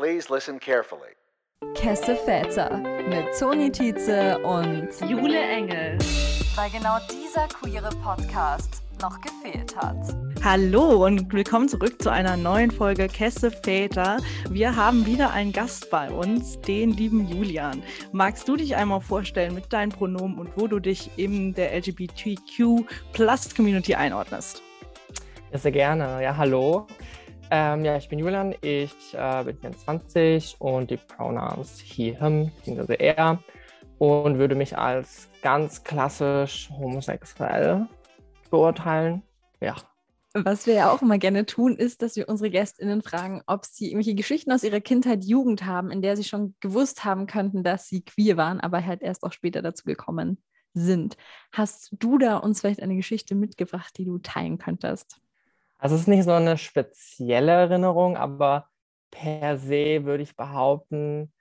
Please listen carefully. Kesse Väter mit Toni Tietze und Jule Engel. Weil genau dieser queere Podcast noch gefehlt hat. Hallo und willkommen zurück zu einer neuen Folge Kesse Väter. Wir haben wieder einen Gast bei uns, den lieben Julian. Magst du dich einmal vorstellen mit deinen Pronomen und wo du dich in der LGBTQ Plus Community einordnest? Ja, sehr gerne. Ja, hallo. Ähm, ja, ich bin Julian, ich äh, bin 24 und die Pronouns he, him, bzw. er und würde mich als ganz klassisch homosexuell beurteilen. Ja. Was wir ja auch immer gerne tun, ist, dass wir unsere GästInnen fragen, ob sie irgendwelche Geschichten aus ihrer Kindheit, Jugend haben, in der sie schon gewusst haben könnten, dass sie queer waren, aber halt erst auch später dazu gekommen sind. Hast du da uns vielleicht eine Geschichte mitgebracht, die du teilen könntest? Also es ist nicht so eine spezielle Erinnerung, aber per se würde ich behaupten,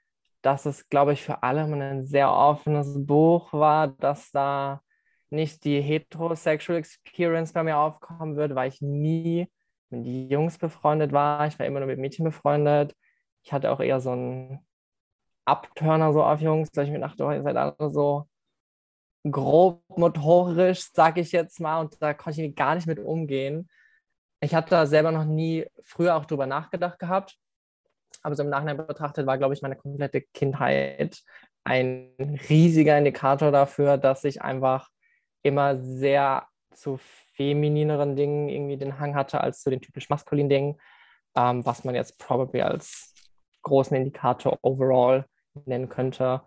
dass es, glaube ich, für alle ein sehr offenes Buch war, dass da nicht die heterosexual Experience bei mir aufkommen wird, weil ich nie mit Jungs befreundet war. Ich war immer nur mit Mädchen befreundet. Ich hatte auch eher so einen Abturner so auf Jungs, dass ich mir dachte, oh, ihr seid alle so grob motorisch, sag ich jetzt mal, und da konnte ich gar nicht mit umgehen ich hatte da selber noch nie früher auch drüber nachgedacht gehabt. Aber so im Nachhinein betrachtet war, glaube ich, meine komplette Kindheit ein riesiger Indikator dafür, dass ich einfach immer sehr zu feminineren Dingen irgendwie den Hang hatte als zu den typisch maskulinen Dingen, ähm, was man jetzt probably als großen Indikator overall nennen könnte.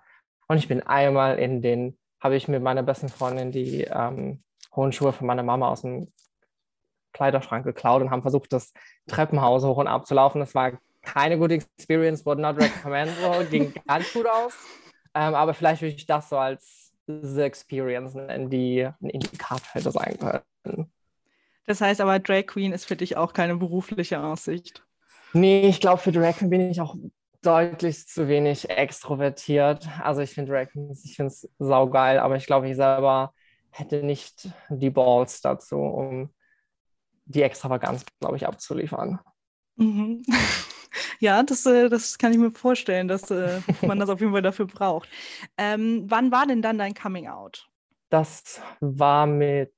Und ich bin einmal in den, habe ich mit meiner besten Freundin die ähm, hohen Schuhe von meiner Mama aus dem Kleiderschrank geklaut und haben versucht, das Treppenhaus hoch und ab zu laufen. Das war keine gute Experience, would not recommend, so, ging ganz gut aus. Ähm, aber vielleicht würde ich das so als The Experience nennen, die ein Indikator hätte sein können. Das heißt aber, Drag Queen ist für dich auch keine berufliche Aussicht. Nee, ich glaube, für Drag Queen bin ich auch deutlich zu wenig extrovertiert. Also ich finde Drag Queen, ich finde es saugeil, aber ich glaube, ich selber hätte nicht die Balls dazu, um die Extravaganz, glaube ich, abzuliefern. Mhm. Ja, das, äh, das kann ich mir vorstellen, dass äh, man das auf jeden Fall dafür braucht. Ähm, wann war denn dann dein Coming Out? Das war mit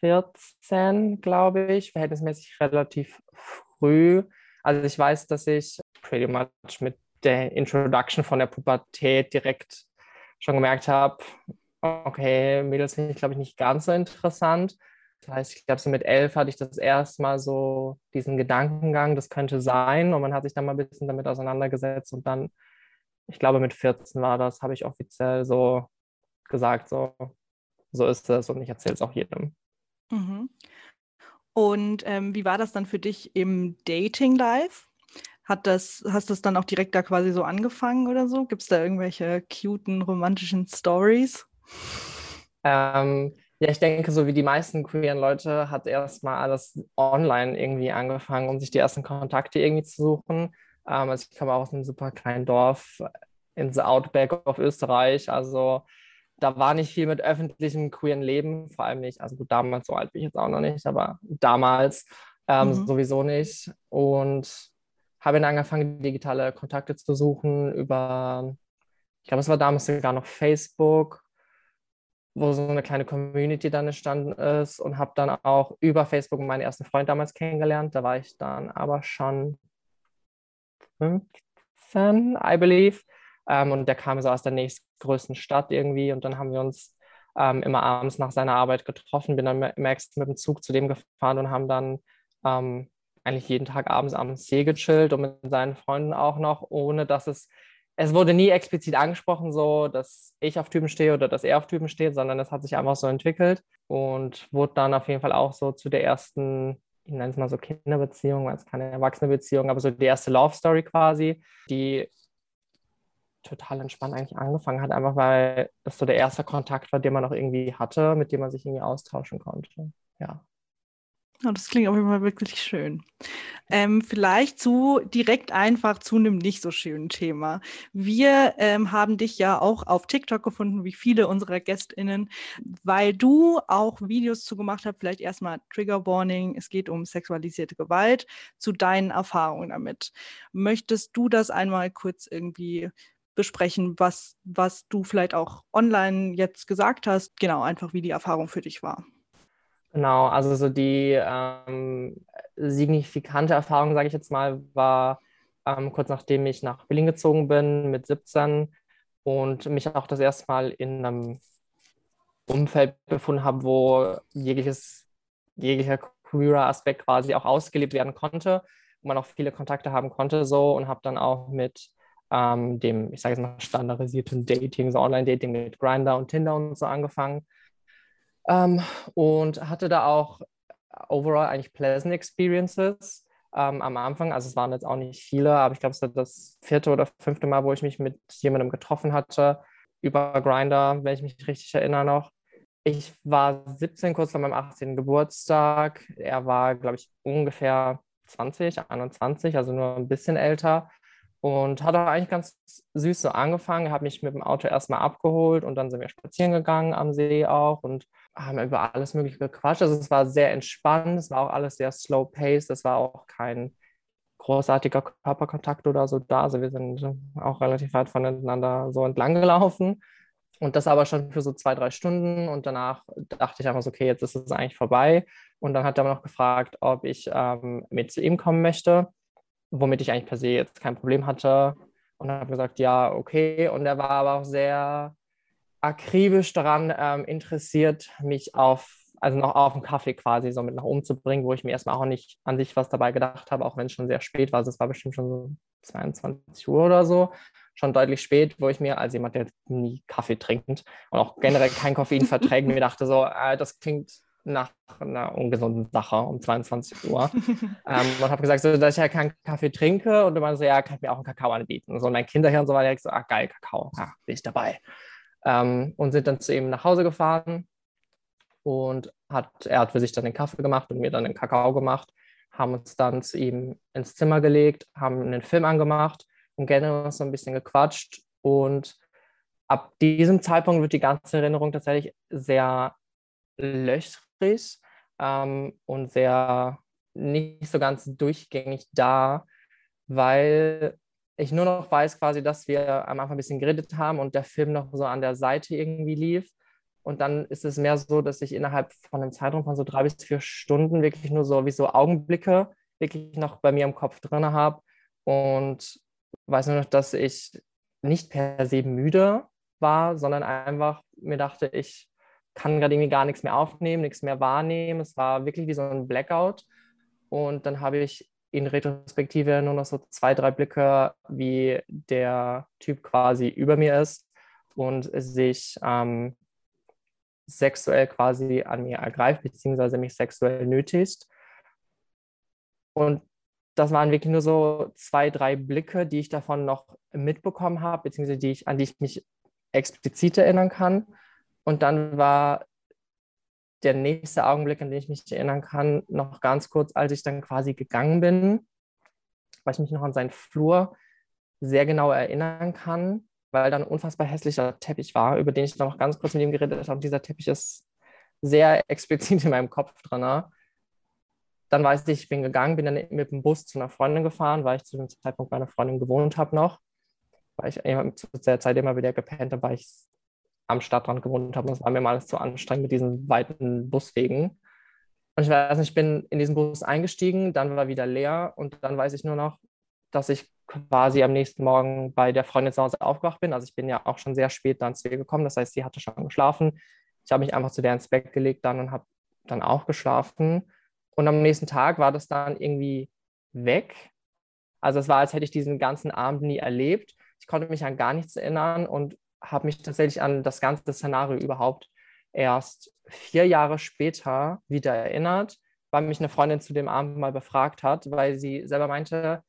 14, glaube ich, verhältnismäßig relativ früh. Also ich weiß, dass ich pretty much mit der Introduction von der Pubertät direkt schon gemerkt habe, okay, Mädels finde ich, glaube ich, nicht ganz so interessant. Das heißt, ich glaube, so mit elf hatte ich das erste Mal so diesen Gedankengang, das könnte sein. Und man hat sich dann mal ein bisschen damit auseinandergesetzt. Und dann, ich glaube, mit 14 war das, habe ich offiziell so gesagt, so, so ist es. Und ich erzähle es auch jedem. Mhm. Und ähm, wie war das dann für dich im Dating Life? Hat das, hast du es dann auch direkt da quasi so angefangen oder so? Gibt es da irgendwelche cuten, romantischen Stories? Ähm, ja, ich denke, so wie die meisten queeren Leute hat erstmal alles online irgendwie angefangen, um sich die ersten Kontakte irgendwie zu suchen. Ähm, also ich komme auch aus einem super kleinen Dorf in the Outback of Österreich. Also da war nicht viel mit öffentlichem queeren Leben, vor allem nicht, also gut, damals so alt bin ich jetzt auch noch nicht, aber damals ähm, mhm. sowieso nicht. Und habe dann angefangen, digitale Kontakte zu suchen über, ich glaube, es war damals sogar noch Facebook wo so eine kleine Community dann entstanden ist und habe dann auch über Facebook meinen ersten Freund damals kennengelernt. Da war ich dann aber schon 15, I believe. Ähm, und der kam so aus der nächstgrößten Stadt irgendwie und dann haben wir uns ähm, immer abends nach seiner Arbeit getroffen, bin dann extra mit dem Zug zu dem gefahren und haben dann ähm, eigentlich jeden Tag abends am See gechillt und mit seinen Freunden auch noch, ohne dass es es wurde nie explizit angesprochen, so dass ich auf Typen stehe oder dass er auf Typen steht, sondern es hat sich einfach so entwickelt und wurde dann auf jeden Fall auch so zu der ersten, ich nenne es mal so Kinderbeziehung, weil es keine erwachsene Beziehung, aber so die erste Love Story quasi, die total entspannt eigentlich angefangen hat, einfach weil das so der erste Kontakt war, den man auch irgendwie hatte, mit dem man sich irgendwie austauschen konnte. Ja. Oh, das klingt auf jeden Fall wirklich schön. Ähm, vielleicht zu direkt einfach zu einem nicht so schönen Thema. Wir ähm, haben dich ja auch auf TikTok gefunden, wie viele unserer GästInnen, weil du auch Videos zu gemacht hast. Vielleicht erstmal Trigger Warning: Es geht um sexualisierte Gewalt, zu deinen Erfahrungen damit. Möchtest du das einmal kurz irgendwie besprechen, was, was du vielleicht auch online jetzt gesagt hast? Genau, einfach wie die Erfahrung für dich war. Genau, also so die ähm, signifikante Erfahrung, sage ich jetzt mal, war ähm, kurz nachdem ich nach Berlin gezogen bin mit 17 und mich auch das erste Mal in einem Umfeld befunden habe, wo jegliches, jeglicher queerer Aspekt quasi auch ausgelebt werden konnte, wo man auch viele Kontakte haben konnte so und habe dann auch mit ähm, dem, ich sage jetzt mal, standardisierten Dating, so Online-Dating mit Grindr und Tinder und so angefangen ähm, und hatte da auch overall eigentlich pleasant experiences ähm, am Anfang. Also es waren jetzt auch nicht viele, aber ich glaube, es war das vierte oder fünfte Mal, wo ich mich mit jemandem getroffen hatte über Grinder, wenn ich mich richtig erinnere noch. Ich war 17, kurz vor meinem 18. Geburtstag. Er war, glaube ich, ungefähr 20, 21, also nur ein bisschen älter. Und hat auch eigentlich ganz süß so angefangen. Er hat mich mit dem Auto erstmal abgeholt und dann sind wir spazieren gegangen am See auch und haben über alles Mögliche gequatscht. Also es war sehr entspannt, es war auch alles sehr slow paced, es war auch kein großartiger Körperkontakt oder so da. Also wir sind auch relativ weit voneinander so entlang gelaufen. Und das aber schon für so zwei, drei Stunden. Und danach dachte ich einfach so, okay, jetzt ist es eigentlich vorbei. Und dann hat er noch gefragt, ob ich ähm, mit zu ihm kommen möchte womit ich eigentlich per se jetzt kein Problem hatte. Und habe gesagt, ja, okay. Und er war aber auch sehr akribisch daran ähm, interessiert, mich auf, also noch auf den Kaffee quasi so mit nach oben zu bringen, wo ich mir erstmal auch nicht an sich was dabei gedacht habe, auch wenn es schon sehr spät war. Also es war bestimmt schon so 22 Uhr oder so, schon deutlich spät, wo ich mir als jemand, der nie Kaffee trinkt und auch generell kein Koffein verträgt, mir dachte so, äh, das klingt nach einer ungesunden Sache um 22 Uhr. ähm, und habe gesagt, so, dass ich ja keinen Kaffee trinke. Und du meinst so, ja, kann ich mir auch einen Kakao anbieten. So, und mein Kinderhirn so war direkt so, ah, geil, Kakao, ja, bin ich dabei. Ähm, und sind dann zu ihm nach Hause gefahren. Und hat, er hat für sich dann den Kaffee gemacht und mir dann den Kakao gemacht. Haben uns dann zu ihm ins Zimmer gelegt, haben einen Film angemacht und generell so ein bisschen gequatscht. Und ab diesem Zeitpunkt wird die ganze Erinnerung tatsächlich sehr löchrig frisch ähm, und sehr nicht so ganz durchgängig da, weil ich nur noch weiß quasi, dass wir am Anfang ein bisschen geredet haben und der Film noch so an der Seite irgendwie lief. Und dann ist es mehr so, dass ich innerhalb von einem Zeitraum von so drei bis vier Stunden wirklich nur so wie so Augenblicke wirklich noch bei mir im Kopf drin habe. Und weiß nur noch, dass ich nicht per se müde war, sondern einfach mir dachte, ich kann gerade irgendwie gar nichts mehr aufnehmen, nichts mehr wahrnehmen. Es war wirklich wie so ein Blackout. Und dann habe ich in Retrospektive nur noch so zwei, drei Blicke, wie der Typ quasi über mir ist und sich ähm, sexuell quasi an mir ergreift, beziehungsweise mich sexuell nötigt. Und das waren wirklich nur so zwei, drei Blicke, die ich davon noch mitbekommen habe, beziehungsweise die ich, an die ich mich explizit erinnern kann. Und dann war der nächste Augenblick, an den ich mich erinnern kann, noch ganz kurz, als ich dann quasi gegangen bin, weil ich mich noch an seinen Flur sehr genau erinnern kann, weil dann ein unfassbar hässlicher Teppich war, über den ich noch ganz kurz mit ihm geredet habe. Dieser Teppich ist sehr explizit in meinem Kopf drin. Ne? Dann weiß ich, ich bin gegangen, bin dann mit dem Bus zu einer Freundin gefahren, weil ich zu dem Zeitpunkt bei einer Freundin gewohnt habe noch. Weil ich zu der Zeit immer wieder gepennt habe, weil ich am Stadtrand gewohnt habe. Es war mir mal alles zu anstrengend mit diesen weiten Buswegen. Und ich weiß nicht, ich bin in diesen Bus eingestiegen, dann war wieder leer und dann weiß ich nur noch, dass ich quasi am nächsten Morgen bei der Freundin zu Hause aufgewacht bin. Also ich bin ja auch schon sehr spät dann zu ihr gekommen, das heißt, sie hatte schon geschlafen. Ich habe mich einfach zu der ins Bett gelegt dann und habe dann auch geschlafen. Und am nächsten Tag war das dann irgendwie weg. Also es war, als hätte ich diesen ganzen Abend nie erlebt. Ich konnte mich an gar nichts erinnern und habe mich tatsächlich an das ganze Szenario überhaupt erst vier Jahre später wieder erinnert, weil mich eine Freundin zu dem Abend mal befragt hat, weil sie selber meinte,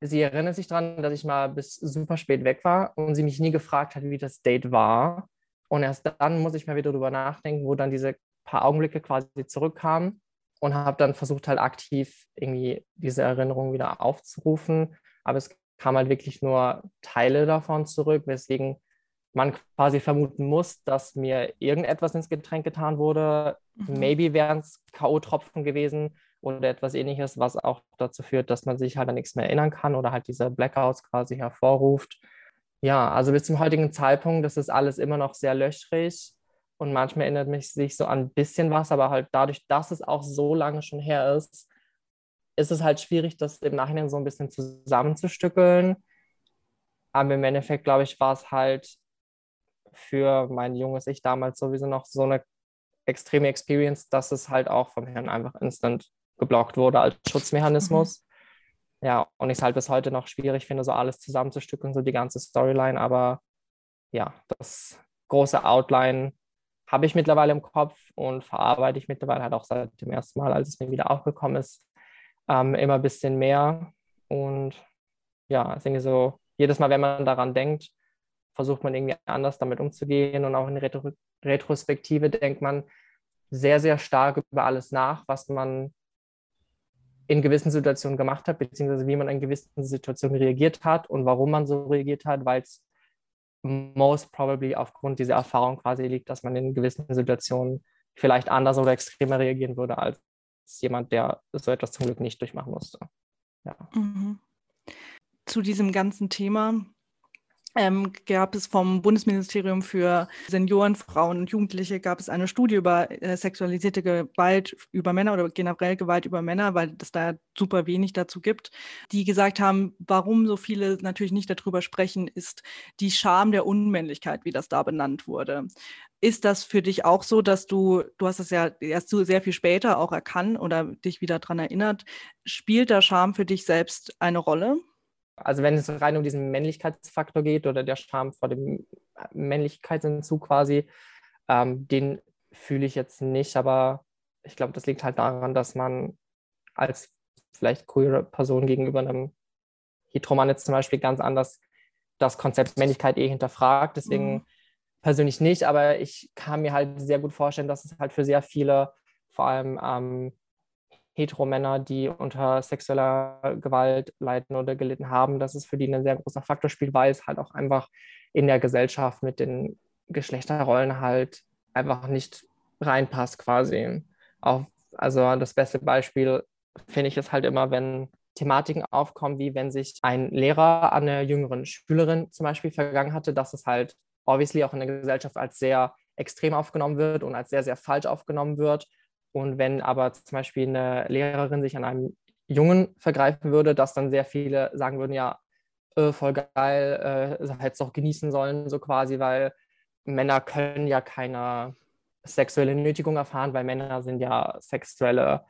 sie erinnert sich daran, dass ich mal bis super spät weg war und sie mich nie gefragt hat, wie das Date war. Und erst dann muss ich mal wieder darüber nachdenken, wo dann diese paar Augenblicke quasi zurückkamen. und habe dann versucht halt aktiv irgendwie diese Erinnerung wieder aufzurufen. Aber es kam halt wirklich nur Teile davon zurück, weswegen man quasi vermuten muss, dass mir irgendetwas ins Getränk getan wurde. Mhm. Maybe wären es K.O.-Tropfen gewesen oder etwas ähnliches, was auch dazu führt, dass man sich halt an nichts mehr erinnern kann oder halt diese Blackouts quasi hervorruft. Ja, also bis zum heutigen Zeitpunkt, das ist alles immer noch sehr löchrig und manchmal erinnert mich sich so an ein bisschen was, aber halt dadurch, dass es auch so lange schon her ist, ist es halt schwierig, das im Nachhinein so ein bisschen zusammenzustückeln. Aber im Endeffekt, glaube ich, war es halt für mein junges Ich damals sowieso noch so eine extreme Experience, dass es halt auch vom Herrn einfach instant geblockt wurde als Schutzmechanismus. Mhm. Ja, und ich es halt bis heute noch schwierig finde, so alles zusammenzustückeln, so die ganze Storyline. Aber ja, das große Outline habe ich mittlerweile im Kopf und verarbeite ich mittlerweile halt auch seit dem ersten Mal, als es mir wieder aufgekommen ist, ähm, immer ein bisschen mehr. Und ja, ich denke so, jedes Mal, wenn man daran denkt, versucht man irgendwie anders damit umzugehen. Und auch in Retro Retrospektive denkt man sehr, sehr stark über alles nach, was man in gewissen Situationen gemacht hat, beziehungsweise wie man in gewissen Situationen reagiert hat und warum man so reagiert hat, weil es most probably aufgrund dieser Erfahrung quasi liegt, dass man in gewissen Situationen vielleicht anders oder extremer reagieren würde als jemand, der so etwas zum Glück nicht durchmachen musste. Ja. Mhm. Zu diesem ganzen Thema ähm, gab es vom Bundesministerium für Senioren, Frauen und Jugendliche gab es eine Studie über äh, sexualisierte Gewalt über Männer oder generell Gewalt über Männer, weil es da super wenig dazu gibt, die gesagt haben, warum so viele natürlich nicht darüber sprechen, ist die Scham der Unmännlichkeit, wie das da benannt wurde. Ist das für dich auch so, dass du, du hast es ja erst so sehr viel später auch erkannt oder dich wieder daran erinnert, spielt da Scham für dich selbst eine Rolle? Also wenn es rein um diesen Männlichkeitsfaktor geht oder der Scham vor dem Männlichkeitsentzug quasi, ähm, den fühle ich jetzt nicht, aber ich glaube, das liegt halt daran, dass man als vielleicht queere Person gegenüber einem Heteroman jetzt zum Beispiel ganz anders das Konzept Männlichkeit eh hinterfragt. Deswegen mhm. persönlich nicht, aber ich kann mir halt sehr gut vorstellen, dass es halt für sehr viele, vor allem ähm, Heteromänner, die unter sexueller Gewalt leiden oder gelitten haben, dass es für die ein sehr großer Faktor spielt, weil es halt auch einfach in der Gesellschaft mit den Geschlechterrollen halt einfach nicht reinpasst quasi. Auch, also das beste Beispiel finde ich es halt immer, wenn Thematiken aufkommen, wie wenn sich ein Lehrer an einer jüngeren Schülerin zum Beispiel vergangen hatte, dass es halt obviously auch in der Gesellschaft als sehr extrem aufgenommen wird und als sehr, sehr falsch aufgenommen wird und wenn aber zum Beispiel eine Lehrerin sich an einem Jungen vergreifen würde, dass dann sehr viele sagen würden, ja, äh, voll geil, äh, hätte es doch genießen sollen, so quasi, weil Männer können ja keine sexuelle Nötigung erfahren, weil Männer sind ja sexuelle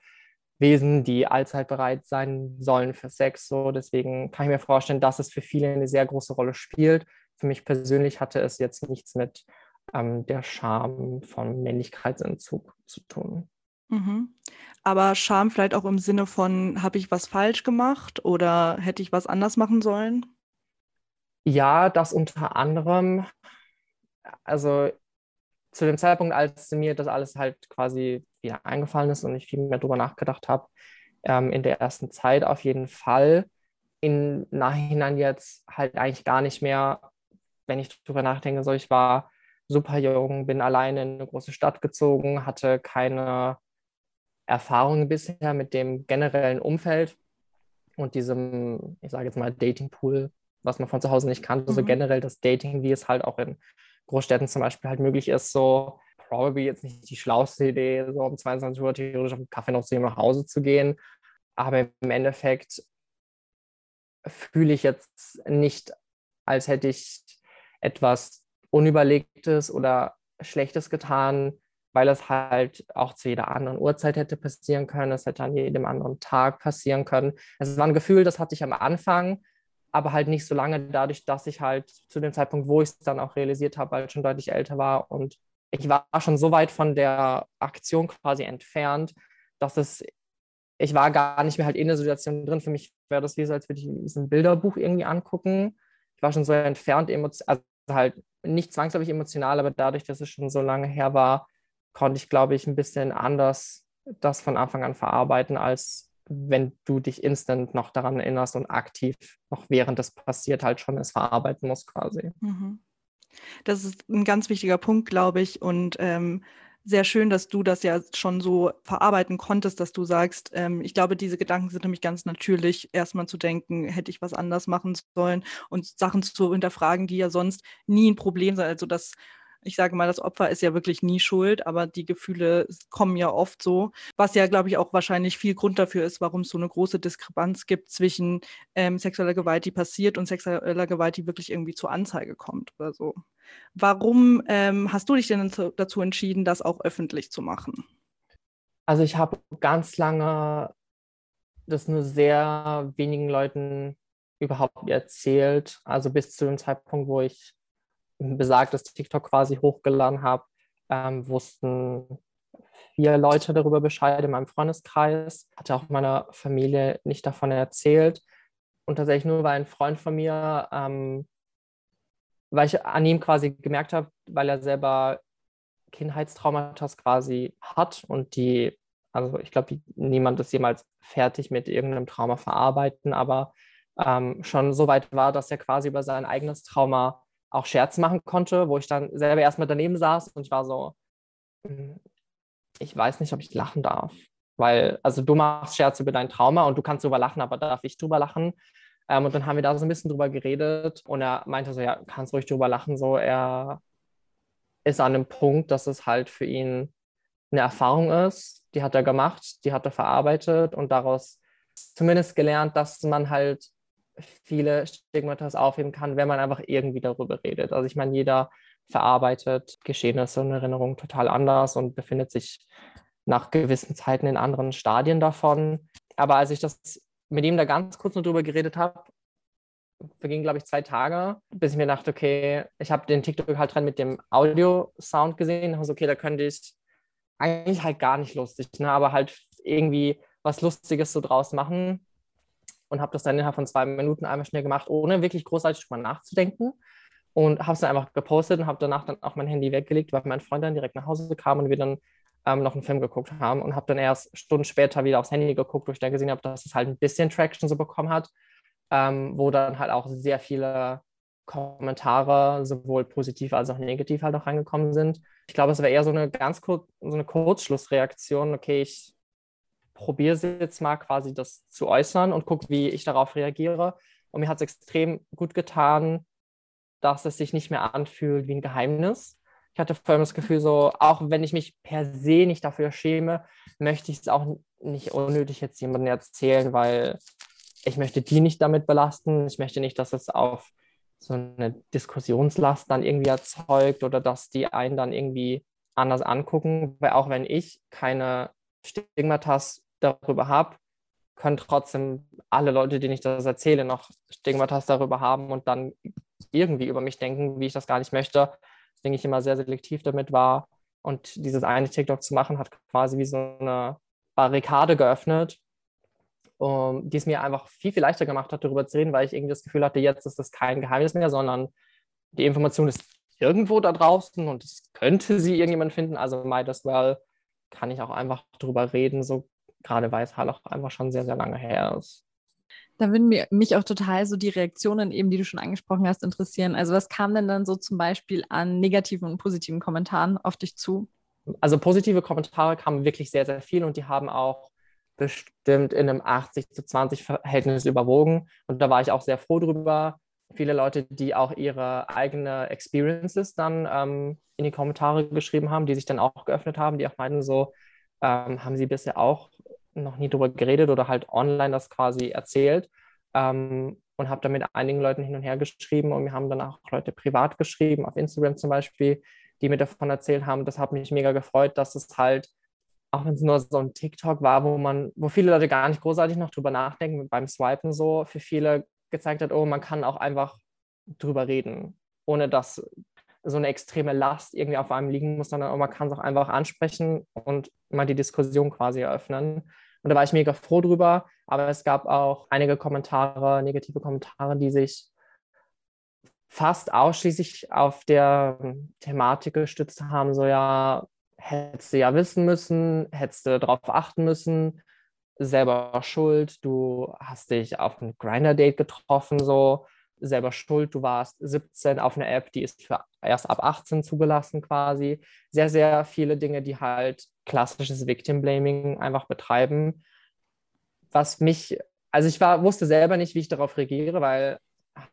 Wesen, die allzeit bereit sein sollen für Sex. So, deswegen kann ich mir vorstellen, dass es für viele eine sehr große Rolle spielt. Für mich persönlich hatte es jetzt nichts mit ähm, der Scham von Männlichkeitsentzug zu tun. Mhm. Aber Scham vielleicht auch im Sinne von, habe ich was falsch gemacht oder hätte ich was anders machen sollen? Ja, das unter anderem. Also zu dem Zeitpunkt, als mir das alles halt quasi wieder eingefallen ist und ich viel mehr darüber nachgedacht habe, ähm, in der ersten Zeit auf jeden Fall. Im Nachhinein jetzt halt eigentlich gar nicht mehr, wenn ich darüber nachdenke, so ich war super jung, bin alleine in eine große Stadt gezogen, hatte keine Erfahrungen bisher mit dem generellen Umfeld und diesem, ich sage jetzt mal, Datingpool, was man von zu Hause nicht kannte, mhm. so generell das Dating, wie es halt auch in Großstädten zum Beispiel halt möglich ist, so probably jetzt nicht die schlauste Idee, so um 22 Uhr theoretisch auf den Kaffee noch zu ihm nach Hause zu gehen. Aber im Endeffekt fühle ich jetzt nicht, als hätte ich etwas Unüberlegtes oder Schlechtes getan, weil es halt auch zu jeder anderen Uhrzeit hätte passieren können. Es hätte an jedem anderen Tag passieren können. Es war ein Gefühl, das hatte ich am Anfang, aber halt nicht so lange dadurch, dass ich halt zu dem Zeitpunkt, wo ich es dann auch realisiert habe, halt schon deutlich älter war und ich war schon so weit von der Aktion quasi entfernt, dass es, ich war gar nicht mehr halt in der Situation drin. Für mich wäre das wie so, als würde ich ein Bilderbuch irgendwie angucken. Ich war schon so entfernt, also halt nicht zwangsläufig emotional, aber dadurch, dass es schon so lange her war, konnte ich, glaube ich, ein bisschen anders das von Anfang an verarbeiten, als wenn du dich instant noch daran erinnerst und aktiv noch während das passiert halt schon es verarbeiten musst quasi. Mhm. Das ist ein ganz wichtiger Punkt, glaube ich. Und ähm, sehr schön, dass du das ja schon so verarbeiten konntest, dass du sagst, ähm, ich glaube, diese Gedanken sind nämlich ganz natürlich, erstmal zu denken, hätte ich was anders machen sollen und Sachen zu hinterfragen, die ja sonst nie ein Problem sind. Also das ich sage mal, das Opfer ist ja wirklich nie schuld, aber die Gefühle kommen ja oft so, was ja, glaube ich, auch wahrscheinlich viel Grund dafür ist, warum es so eine große Diskrepanz gibt zwischen ähm, sexueller Gewalt, die passiert, und sexueller Gewalt, die wirklich irgendwie zur Anzeige kommt oder so. Warum ähm, hast du dich denn dazu entschieden, das auch öffentlich zu machen? Also ich habe ganz lange das nur sehr wenigen Leuten überhaupt erzählt. Also bis zu dem Zeitpunkt, wo ich besagtes TikTok quasi hochgeladen habe, ähm, wussten vier Leute darüber Bescheid in meinem Freundeskreis. Hatte auch meiner Familie nicht davon erzählt. Und tatsächlich nur, weil ein Freund von mir, ähm, weil ich an ihm quasi gemerkt habe, weil er selber Kindheitstraumata quasi hat und die, also ich glaube, niemand ist jemals fertig mit irgendeinem Trauma verarbeiten, aber ähm, schon so weit war, dass er quasi über sein eigenes Trauma auch Scherze machen konnte, wo ich dann selber erstmal daneben saß und ich war so, hm, ich weiß nicht, ob ich lachen darf. Weil, also du machst Scherze über dein Trauma und du kannst drüber lachen, aber darf ich drüber lachen? Ähm, und dann haben wir da so ein bisschen drüber geredet und er meinte so, ja, kannst ruhig drüber lachen. So, er ist an einem Punkt, dass es halt für ihn eine Erfahrung ist, die hat er gemacht, die hat er verarbeitet und daraus zumindest gelernt, dass man halt viele Stigmata aufheben kann, wenn man einfach irgendwie darüber redet. Also ich meine, jeder verarbeitet Geschehnisse und Erinnerungen total anders und befindet sich nach gewissen Zeiten in anderen Stadien davon. Aber als ich das mit ihm da ganz kurz nur drüber geredet habe, vergingen, glaube ich, zwei Tage, bis ich mir dachte, okay, ich habe den TikTok halt dran mit dem Audio-Sound gesehen. Also, okay, da könnte ich eigentlich halt gar nicht lustig, ne? aber halt irgendwie was Lustiges so draus machen und habe das dann innerhalb von zwei Minuten einmal schnell gemacht, ohne wirklich großartig drüber nachzudenken. Und habe es dann einfach gepostet und habe danach dann auch mein Handy weggelegt, weil mein Freund dann direkt nach Hause kam und wir dann ähm, noch einen Film geguckt haben und habe dann erst Stunden später wieder aufs Handy geguckt, wo ich dann gesehen habe, dass es halt ein bisschen Traction so bekommen hat, ähm, wo dann halt auch sehr viele Kommentare, sowohl positiv als auch negativ halt auch reingekommen sind. Ich glaube, es war eher so eine ganz kurz, so eine Kurzschlussreaktion. Okay, ich probiere jetzt mal quasi das zu äußern und gucke, wie ich darauf reagiere. Und mir hat es extrem gut getan, dass es sich nicht mehr anfühlt wie ein Geheimnis. Ich hatte vor allem das Gefühl, so, auch wenn ich mich per se nicht dafür schäme, möchte ich es auch nicht unnötig jetzt jemandem erzählen, weil ich möchte die nicht damit belasten. Ich möchte nicht, dass es auf so eine Diskussionslast dann irgendwie erzeugt oder dass die einen dann irgendwie anders angucken, weil auch wenn ich keine Stigmatas darüber habe, können trotzdem alle Leute, denen ich das erzähle, noch Stigmatas darüber haben und dann irgendwie über mich denken, wie ich das gar nicht möchte. Deswegen ich immer sehr selektiv damit war. Und dieses eine TikTok zu machen, hat quasi wie so eine Barrikade geöffnet, um, die es mir einfach viel, viel leichter gemacht hat, darüber zu reden, weil ich irgendwie das Gefühl hatte, jetzt ist das kein Geheimnis mehr, sondern die Information ist irgendwo da draußen und es könnte sie irgendjemand finden. Also might as well kann ich auch einfach drüber reden, so gerade weil es halt auch einfach schon sehr, sehr lange her ist. Da würden mich auch total so die Reaktionen eben, die du schon angesprochen hast, interessieren. Also was kam denn dann so zum Beispiel an negativen und positiven Kommentaren auf dich zu? Also positive Kommentare kamen wirklich sehr, sehr viel und die haben auch bestimmt in einem 80 zu 20 Verhältnis überwogen. Und da war ich auch sehr froh drüber. Viele Leute, die auch ihre eigene Experiences dann ähm, in die Kommentare geschrieben haben, die sich dann auch geöffnet haben, die auch meinten so, ähm, haben sie bisher auch noch nie darüber geredet oder halt online das quasi erzählt. Ähm, und habe dann mit einigen Leuten hin und her geschrieben und wir haben dann auch Leute privat geschrieben, auf Instagram zum Beispiel, die mir davon erzählt haben. Das hat mich mega gefreut, dass es halt, auch wenn es nur so ein TikTok war, wo man, wo viele Leute gar nicht großartig noch drüber nachdenken, beim Swipen so, für viele gezeigt hat, oh, man kann auch einfach drüber reden, ohne dass so eine extreme Last irgendwie auf einem liegen muss, sondern man kann es auch einfach ansprechen und mal die Diskussion quasi eröffnen. Und da war ich mega froh drüber. Aber es gab auch einige Kommentare, negative Kommentare, die sich fast ausschließlich auf der Thematik gestützt haben, so ja, hättest du ja wissen müssen, hättest du darauf achten müssen, selber schuld, du hast dich auf ein Grinder-Date getroffen, so selber schuld, du warst 17 auf einer App, die ist für erst ab 18 zugelassen quasi. Sehr, sehr viele Dinge, die halt klassisches Victim-Blaming einfach betreiben. Was mich, also ich war, wusste selber nicht, wie ich darauf reagiere, weil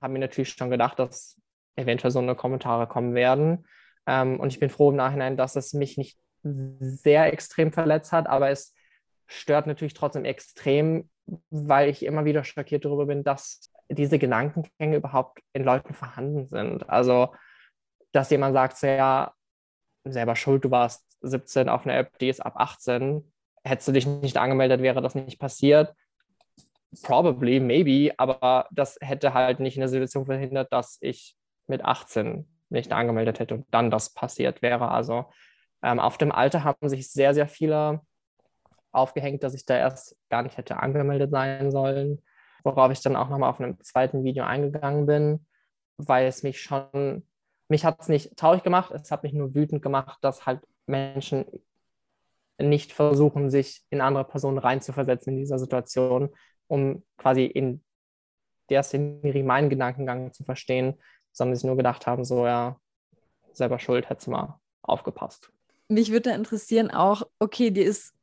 habe mir natürlich schon gedacht, dass eventuell so eine Kommentare kommen werden. Ähm, und ich bin froh im Nachhinein, dass es mich nicht sehr extrem verletzt hat, aber es stört natürlich trotzdem extrem, weil ich immer wieder schockiert darüber bin, dass diese Gedankengänge überhaupt in Leuten vorhanden sind. Also, dass jemand sagt, so, ja, selber schuld, du warst 17 auf einer App, die ist ab 18, hättest du dich nicht angemeldet, wäre das nicht passiert. Probably, maybe, aber das hätte halt nicht in der Situation verhindert, dass ich mit 18 nicht angemeldet hätte und dann das passiert wäre. Also ähm, auf dem Alter haben sich sehr, sehr viele aufgehängt, dass ich da erst gar nicht hätte angemeldet sein sollen, worauf ich dann auch nochmal auf einem zweiten Video eingegangen bin, weil es mich schon, mich hat es nicht traurig gemacht, es hat mich nur wütend gemacht, dass halt Menschen nicht versuchen, sich in andere Personen reinzuversetzen in dieser Situation, um quasi in der Szenerie meinen Gedankengang zu verstehen, sondern sich nur gedacht haben, so ja, selber schuld, hätte mal aufgepasst. Mich würde interessieren auch, okay, dir ist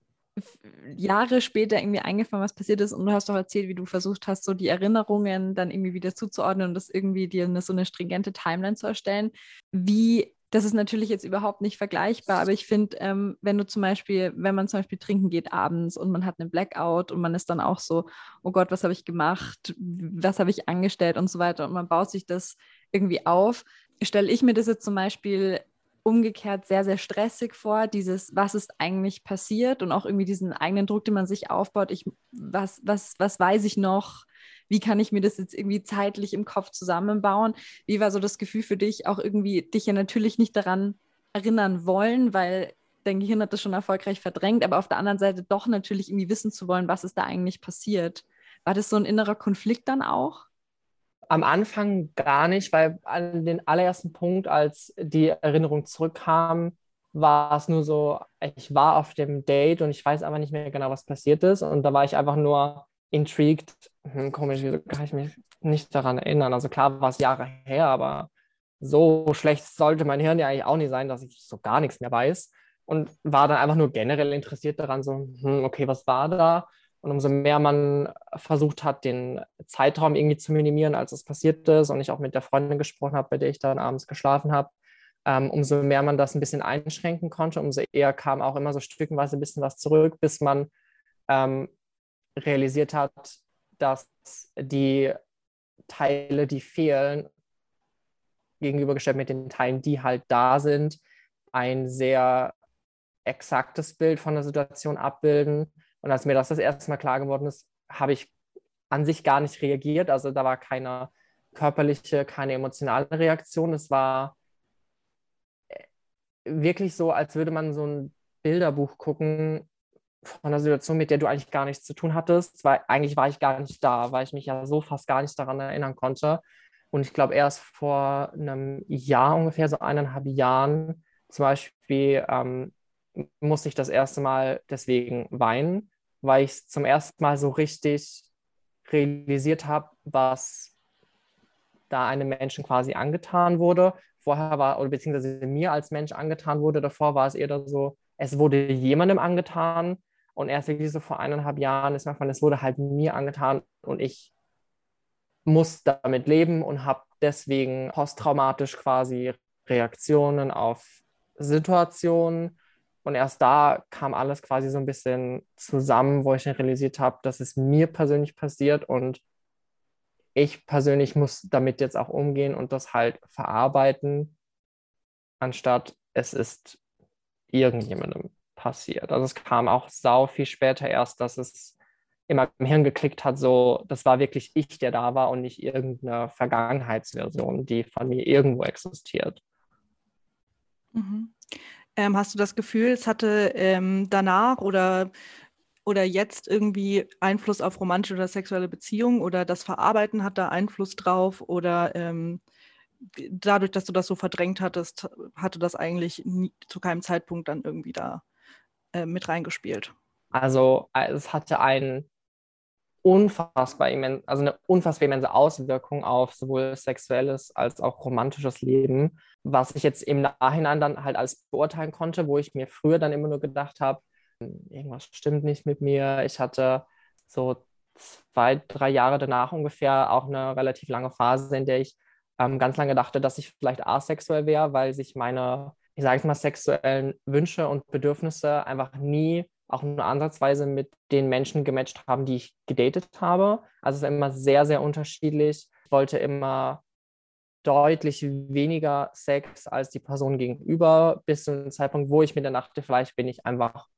Jahre später irgendwie eingefallen, was passiert ist und du hast doch erzählt, wie du versucht hast, so die Erinnerungen dann irgendwie wieder zuzuordnen und das irgendwie dir eine, so eine stringente Timeline zu erstellen. Wie, das ist natürlich jetzt überhaupt nicht vergleichbar, aber ich finde, ähm, wenn du zum Beispiel, wenn man zum Beispiel trinken geht abends und man hat einen Blackout und man ist dann auch so, oh Gott, was habe ich gemacht, was habe ich angestellt und so weiter? Und man baut sich das irgendwie auf, stelle ich mir das jetzt zum Beispiel umgekehrt sehr, sehr stressig vor, dieses, was ist eigentlich passiert und auch irgendwie diesen eigenen Druck, den man sich aufbaut, ich, was, was, was weiß ich noch, wie kann ich mir das jetzt irgendwie zeitlich im Kopf zusammenbauen? Wie war so das Gefühl für dich, auch irgendwie dich ja natürlich nicht daran erinnern wollen, weil dein Gehirn hat das schon erfolgreich verdrängt, aber auf der anderen Seite doch natürlich irgendwie wissen zu wollen, was ist da eigentlich passiert. War das so ein innerer Konflikt dann auch? Am Anfang gar nicht, weil an den allerersten Punkt, als die Erinnerung zurückkam, war es nur so, ich war auf dem Date und ich weiß aber nicht mehr genau, was passiert ist. Und da war ich einfach nur intrigued. Hm, komisch, wieso kann ich mich nicht daran erinnern? Also klar war es Jahre her, aber so schlecht sollte mein Hirn ja eigentlich auch nicht sein, dass ich so gar nichts mehr weiß. Und war dann einfach nur generell interessiert daran, so, hm, okay, was war da? Und umso mehr man versucht hat, den Zeitraum irgendwie zu minimieren, als es passiert ist, und ich auch mit der Freundin gesprochen habe, bei der ich dann abends geschlafen habe, ähm, umso mehr man das ein bisschen einschränken konnte, umso eher kam auch immer so stückenweise ein bisschen was zurück, bis man ähm, realisiert hat, dass die Teile, die fehlen, gegenübergestellt mit den Teilen, die halt da sind, ein sehr exaktes Bild von der Situation abbilden und als mir das das erste Mal klar geworden ist, habe ich an sich gar nicht reagiert. Also da war keine körperliche, keine emotionale Reaktion. Es war äh, wirklich so, als würde man so ein Bilderbuch gucken von einer Situation, mit der du eigentlich gar nichts zu tun hattest. Weil eigentlich war ich gar nicht da, weil ich mich ja so fast gar nicht daran erinnern konnte. Und ich glaube, erst vor einem Jahr ungefähr, so eineinhalb Jahren, zum Beispiel, ähm, musste ich das erste Mal deswegen weinen weil ich zum ersten Mal so richtig realisiert habe, was da einem Menschen quasi angetan wurde. Vorher war, oder beziehungsweise mir als Mensch angetan wurde, davor war es eher so, es wurde jemandem angetan und erst wirklich so vor eineinhalb Jahren ist mir von, es wurde halt mir angetan und ich muss damit leben und habe deswegen posttraumatisch quasi Reaktionen auf Situationen. Und erst da kam alles quasi so ein bisschen zusammen, wo ich dann realisiert habe, dass es mir persönlich passiert und ich persönlich muss damit jetzt auch umgehen und das halt verarbeiten, anstatt es ist irgendjemandem passiert. Also es kam auch sau viel später erst, dass es immer im Hirn geklickt hat, so, das war wirklich ich, der da war und nicht irgendeine Vergangenheitsversion, die von mir irgendwo existiert. Mhm. Ähm, hast du das Gefühl, es hatte ähm, danach oder, oder jetzt irgendwie Einfluss auf romantische oder sexuelle Beziehungen oder das Verarbeiten hat da Einfluss drauf oder ähm, dadurch, dass du das so verdrängt hattest, hatte das eigentlich nie, zu keinem Zeitpunkt dann irgendwie da äh, mit reingespielt. Also äh, es hatte einen unfassbar immen, also eine unfassbar immense Auswirkung auf sowohl sexuelles als auch romantisches Leben, was ich jetzt im Nachhinein dann halt alles beurteilen konnte, wo ich mir früher dann immer nur gedacht habe, hm, irgendwas stimmt nicht mit mir. Ich hatte so zwei, drei Jahre danach ungefähr auch eine relativ lange Phase, in der ich ähm, ganz lange dachte, dass ich vielleicht asexuell wäre, weil sich meine, ich sage es mal, sexuellen Wünsche und Bedürfnisse einfach nie auch nur ansatzweise mit den Menschen gematcht haben, die ich gedatet habe. Also es war immer sehr, sehr unterschiedlich. Ich wollte immer deutlich weniger Sex als die Person gegenüber, bis zu einem Zeitpunkt, wo ich mir dann dachte, vielleicht bin ich einfach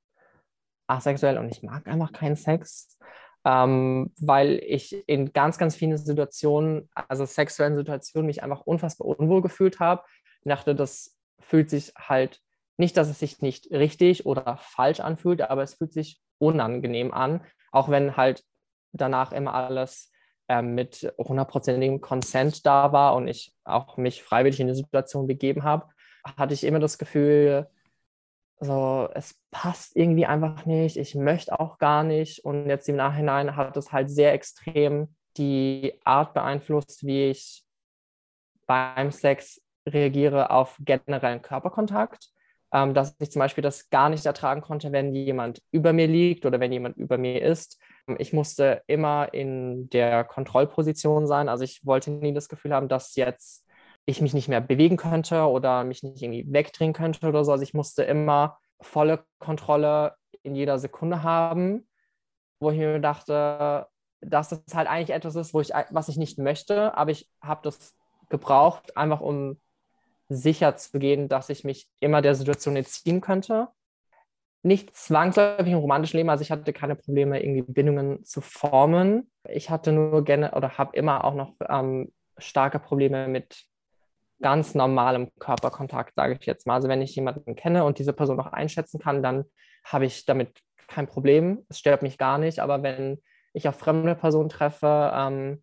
asexuell und ich mag einfach keinen Sex, ähm, weil ich in ganz, ganz vielen Situationen, also sexuellen Situationen, mich einfach unfassbar unwohl gefühlt habe. Ich dachte, das fühlt sich halt nicht, dass es sich nicht richtig oder falsch anfühlt, aber es fühlt sich unangenehm an, auch wenn halt danach immer alles ähm, mit hundertprozentigem Consent da war und ich auch mich freiwillig in die Situation begeben habe, hatte ich immer das Gefühl, so, es passt irgendwie einfach nicht, ich möchte auch gar nicht. Und jetzt im Nachhinein hat es halt sehr extrem die Art beeinflusst, wie ich beim Sex reagiere auf generellen Körperkontakt ähm, dass ich zum Beispiel das gar nicht ertragen konnte, wenn jemand über mir liegt oder wenn jemand über mir ist. Ich musste immer in der Kontrollposition sein. Also ich wollte nie das Gefühl haben, dass jetzt ich mich nicht mehr bewegen könnte oder mich nicht irgendwie wegdrehen könnte oder so. Also ich musste immer volle Kontrolle in jeder Sekunde haben, wo ich mir dachte, dass das halt eigentlich etwas ist, wo ich, was ich nicht möchte, aber ich habe das gebraucht, einfach um sicher zu gehen, dass ich mich immer der Situation entziehen könnte. Nicht zwangsläufig im romantischen Leben, also ich hatte keine Probleme, irgendwie Bindungen zu formen. Ich hatte nur gerne oder habe immer auch noch ähm, starke Probleme mit ganz normalem Körperkontakt, sage ich jetzt mal. Also wenn ich jemanden kenne und diese Person noch einschätzen kann, dann habe ich damit kein Problem. Es stört mich gar nicht. Aber wenn ich auf fremde Personen treffe, ähm,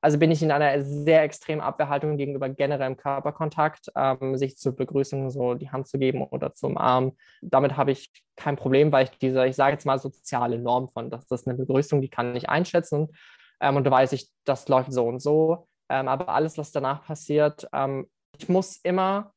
also bin ich in einer sehr extremen Abwehrhaltung gegenüber generellem Körperkontakt, ähm, sich zur Begrüßung so die Hand zu geben oder zum Arm. Damit habe ich kein Problem, weil ich diese, ich sage jetzt mal, soziale Norm von, das eine Begrüßung, die kann ich einschätzen. Ähm, und da weiß ich, das läuft so und so. Ähm, aber alles, was danach passiert, ähm, ich muss immer